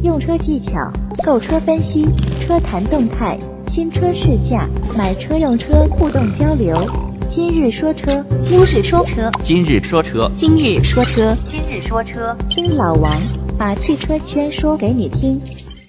用车技巧、购车分析、车谈动态、新车试驾、买车用车互动交流。今日说车，今日说车，今日说车，今日说车，今日说车，听老王把汽车圈说给你听。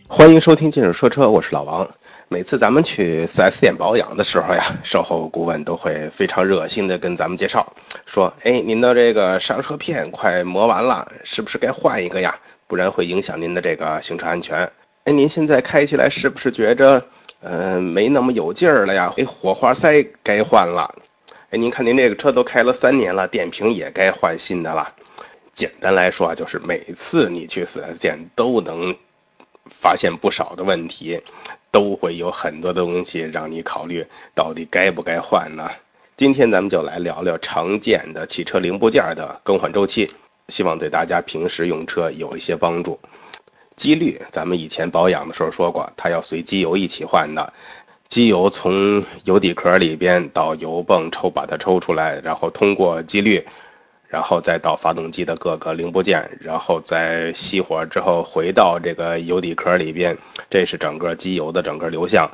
欢迎收听今日说车，我是老王。每次咱们去 4S 店保养的时候呀，售后顾问都会非常热心的跟咱们介绍，说：“哎，您的这个刹车片快磨完了，是不是该换一个呀？不然会影响您的这个行车安全。哎，您现在开起来是不是觉着，呃，没那么有劲儿了呀？哎，火花塞该换了。哎，您看您这个车都开了三年了，电瓶也该换新的了。简单来说啊，就是每次你去 4S 店都能。”发现不少的问题，都会有很多的东西让你考虑，到底该不该换呢？今天咱们就来聊聊常见的汽车零部件的更换周期，希望对大家平时用车有一些帮助。机滤，咱们以前保养的时候说过，它要随机油一起换的。机油从油底壳里边到油泵抽，把它抽出来，然后通过机滤。然后再到发动机的各个零部件，然后再熄火之后回到这个油底壳里边，这是整个机油的整个流向。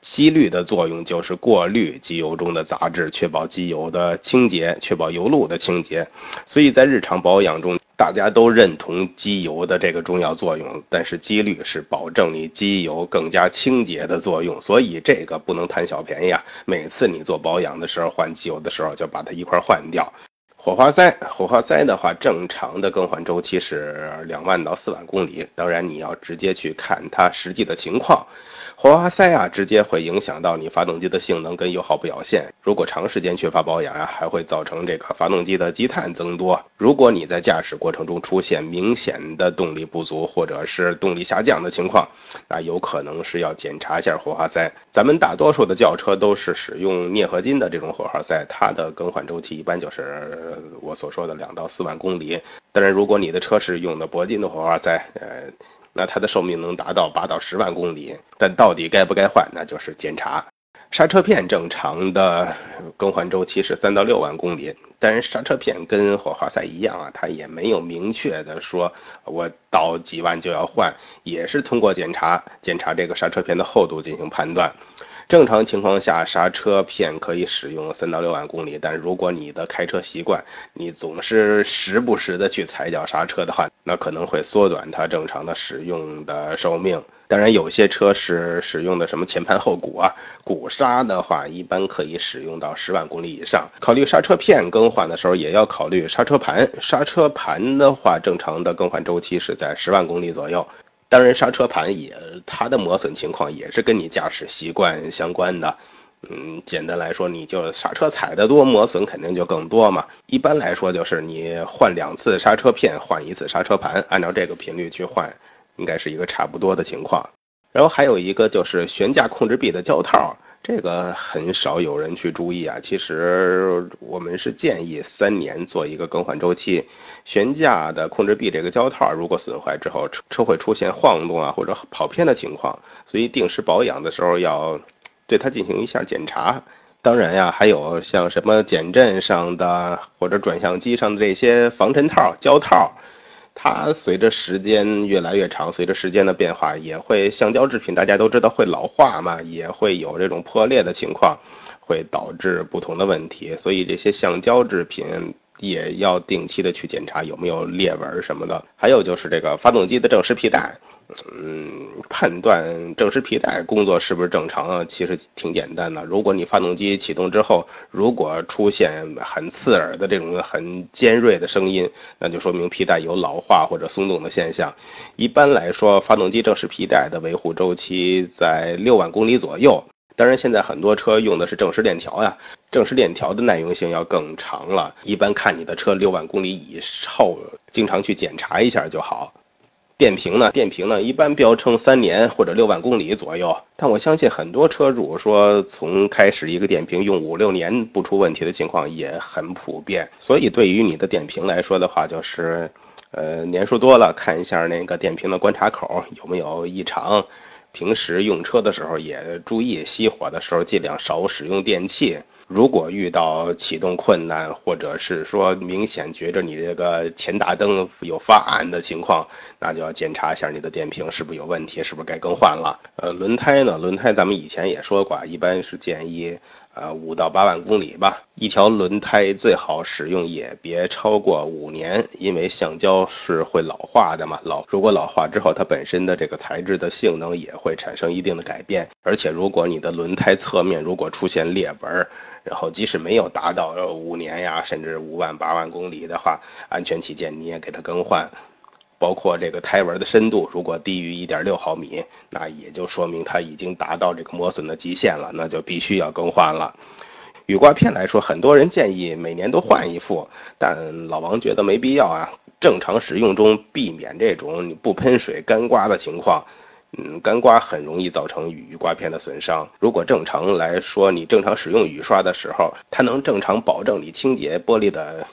机滤的作用就是过滤机油中的杂质，确保机油的清洁，确保油路的清洁。所以在日常保养中，大家都认同机油的这个重要作用，但是机滤是保证你机油更加清洁的作用，所以这个不能贪小便宜啊！每次你做保养的时候换机油的时候，就把它一块换掉。火花塞，火花塞的话，正常的更换周期是两万到四万公里。当然，你要直接去看它实际的情况。火花塞啊，直接会影响到你发动机的性能跟油耗表现。如果长时间缺乏保养啊，还会造成这个发动机的积碳增多。如果你在驾驶过程中出现明显的动力不足或者是动力下降的情况，那有可能是要检查一下火花塞。咱们大多数的轿车都是使用镍合金的这种火花塞，它的更换周期一般就是我所说的两到四万公里。当然，如果你的车是用的铂金的火花塞，呃。那它的寿命能达到八到十万公里，但到底该不该换，那就是检查。刹车片正常的更换周期是三到六万公里，但是刹车片跟火花塞一样啊，它也没有明确的说我到几万就要换，也是通过检查检查这个刹车片的厚度进行判断。正常情况下，刹车片可以使用三到六万公里，但如果你的开车习惯，你总是时不时的去踩脚刹车的话，那可能会缩短它正常的使用的寿命。当然，有些车是使用的什么前盘后鼓啊，鼓刹的话，一般可以使用到十万公里以上。考虑刹车片更换的时候，也要考虑刹车盘。刹车盘的话，正常的更换周期是在十万公里左右。当然，刹车盘也它的磨损情况也是跟你驾驶习惯相关的。嗯，简单来说，你就刹车踩得多，磨损肯定就更多嘛。一般来说，就是你换两次刹车片，换一次刹车盘，按照这个频率去换，应该是一个差不多的情况。然后还有一个就是悬架控制臂的胶套。这个很少有人去注意啊。其实我们是建议三年做一个更换周期。悬架的控制臂这个胶套如果损坏之后，车车会出现晃动啊或者跑偏的情况，所以定时保养的时候要对它进行一下检查。当然呀，还有像什么减震上的或者转向机上的这些防尘套胶套。它随着时间越来越长，随着时间的变化，也会橡胶制品，大家都知道会老化嘛，也会有这种破裂的情况，会导致不同的问题。所以这些橡胶制品也要定期的去检查有没有裂纹什么的。还有就是这个发动机的正时皮带。嗯，判断正时皮带工作是不是正常啊？其实挺简单的。如果你发动机启动之后，如果出现很刺耳的这种很尖锐的声音，那就说明皮带有老化或者松动的现象。一般来说，发动机正时皮带的维护周期在六万公里左右。当然，现在很多车用的是正时链条呀，正时链条的耐用性要更长了。一般看你的车六万公里以后，经常去检查一下就好。电瓶呢？电瓶呢？一般标称三年或者六万公里左右。但我相信很多车主说，从开始一个电瓶用五六年不出问题的情况也很普遍。所以对于你的电瓶来说的话，就是，呃，年数多了，看一下那个电瓶的观察口有没有异常。平时用车的时候也注意熄火的时候尽量少使用电器。如果遇到启动困难，或者是说明显觉着你这个前大灯有发暗的情况，那就要检查一下你的电瓶是不是有问题，是不是该更换了。呃，轮胎呢？轮胎咱们以前也说过，一般是建议。呃，五到八万公里吧。一条轮胎最好使用也别超过五年，因为橡胶是会老化的嘛。老如果老化之后，它本身的这个材质的性能也会产生一定的改变。而且，如果你的轮胎侧面如果出现裂纹，然后即使没有达到五年呀，甚至五万八万公里的话，安全起见你也给它更换。包括这个胎纹的深度，如果低于一点六毫米，那也就说明它已经达到这个磨损的极限了，那就必须要更换了。雨刮片来说，很多人建议每年都换一副，但老王觉得没必要啊。正常使用中，避免这种你不喷水干刮的情况。嗯，干刮很容易造成雨刮片的损伤。如果正常来说，你正常使用雨刷的时候，它能正常保证你清洁玻璃的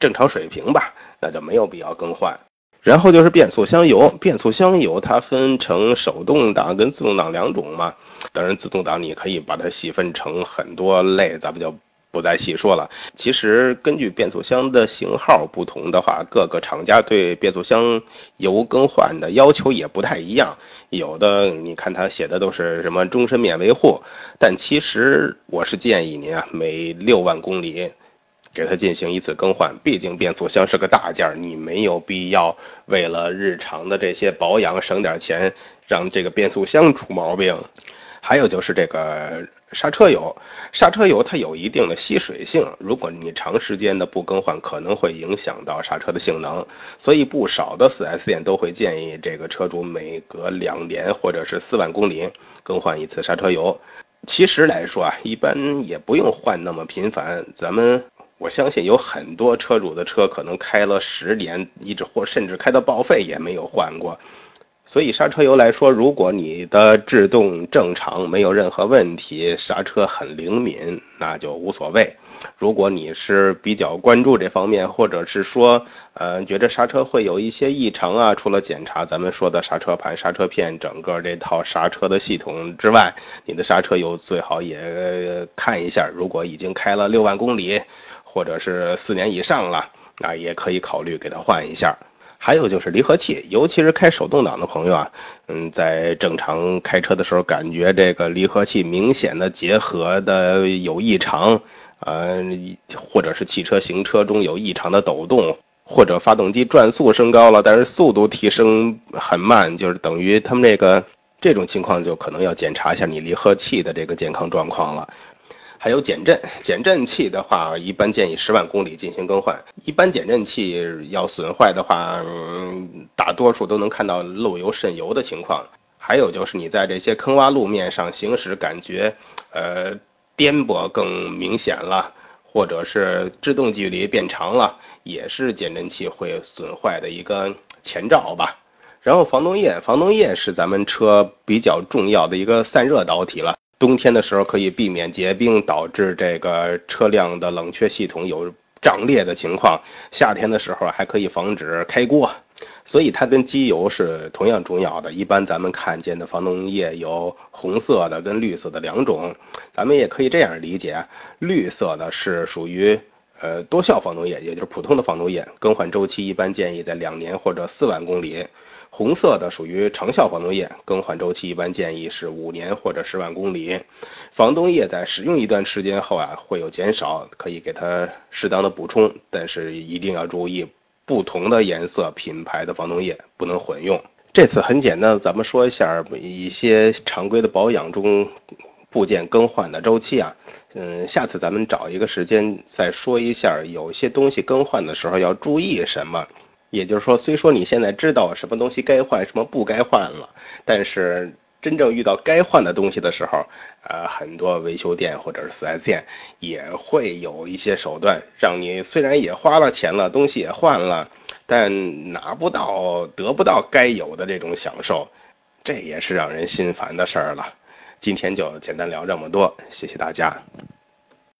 正常水平吧，那就没有必要更换。然后就是变速箱油，变速箱油它分成手动挡跟自动挡两种嘛。当然，自动挡你可以把它细分成很多类，咱们就不再细说了。其实根据变速箱的型号不同的话，各个厂家对变速箱油更换的要求也不太一样。有的你看它写的都是什么终身免维护，但其实我是建议您啊，每六万公里。给它进行一次更换，毕竟变速箱是个大件儿，你没有必要为了日常的这些保养省点钱，让这个变速箱出毛病。还有就是这个刹车油，刹车油它有一定的吸水性，如果你长时间的不更换，可能会影响到刹车的性能。所以不少的 4S 店都会建议这个车主每隔两年或者是四万公里更换一次刹车油。其实来说啊，一般也不用换那么频繁，咱们。我相信有很多车主的车可能开了十年，一直或甚至开到报废也没有换过。所以刹车油来说，如果你的制动正常，没有任何问题，刹车很灵敏，那就无所谓。如果你是比较关注这方面，或者是说，呃，觉得刹车会有一些异常啊，除了检查咱们说的刹车盘、刹车片整个这套刹车的系统之外，你的刹车油最好也看一下。如果已经开了六万公里，或者是四年以上了，啊，也可以考虑给它换一下。还有就是离合器，尤其是开手动挡的朋友啊，嗯，在正常开车的时候，感觉这个离合器明显的结合的有异常，呃，或者是汽车行车中有异常的抖动，或者发动机转速升高了，但是速度提升很慢，就是等于他们这个这种情况，就可能要检查一下你离合器的这个健康状况了。还有减震，减震器的话，一般建议十万公里进行更换。一般减震器要损坏的话，嗯，大多数都能看到漏油渗油的情况。还有就是你在这些坑洼路面上行驶，感觉呃颠簸更明显了，或者是制动距离变长了，也是减震器会损坏的一个前兆吧。然后防冻液，防冻液是咱们车比较重要的一个散热导体了。冬天的时候可以避免结冰，导致这个车辆的冷却系统有胀裂的情况；夏天的时候还可以防止开锅，所以它跟机油是同样重要的。一般咱们看见的防冻液有红色的跟绿色的两种，咱们也可以这样理解：绿色的是属于呃多效防冻液，也就是普通的防冻液，更换周期一般建议在两年或者四万公里。红色的属于长效防冻液，更换周期一般建议是五年或者十万公里。防冻液在使用一段时间后啊，会有减少，可以给它适当的补充，但是一定要注意，不同的颜色品牌的防冻液不能混用。这次很简单，咱们说一下一些常规的保养中部件更换的周期啊。嗯，下次咱们找一个时间再说一下，有些东西更换的时候要注意什么。也就是说，虽说你现在知道什么东西该换，什么不该换了，但是真正遇到该换的东西的时候，呃，很多维修店或者是四 S 店也会有一些手段，让你虽然也花了钱了，东西也换了，但拿不到、得不到该有的这种享受，这也是让人心烦的事儿了。今天就简单聊这么多，谢谢大家。